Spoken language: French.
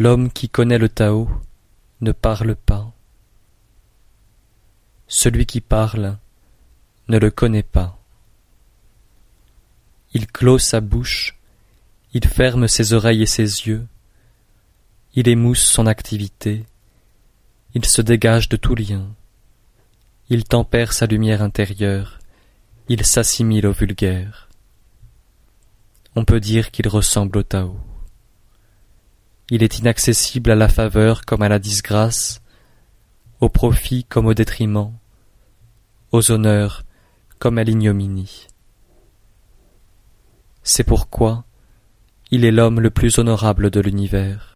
L'homme qui connaît le Tao ne parle pas. Celui qui parle ne le connaît pas. Il clôt sa bouche, il ferme ses oreilles et ses yeux, il émousse son activité, il se dégage de tout lien, il tempère sa lumière intérieure, il s'assimile au vulgaire. On peut dire qu'il ressemble au Tao. Il est inaccessible à la faveur comme à la disgrâce, au profit comme au détriment, aux honneurs comme à l'ignominie. C'est pourquoi il est l'homme le plus honorable de l'univers.